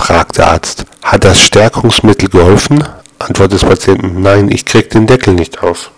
fragt der Arzt. Hat das Stärkungsmittel geholfen? Antwort des Patienten. Nein, ich krieg den Deckel nicht auf.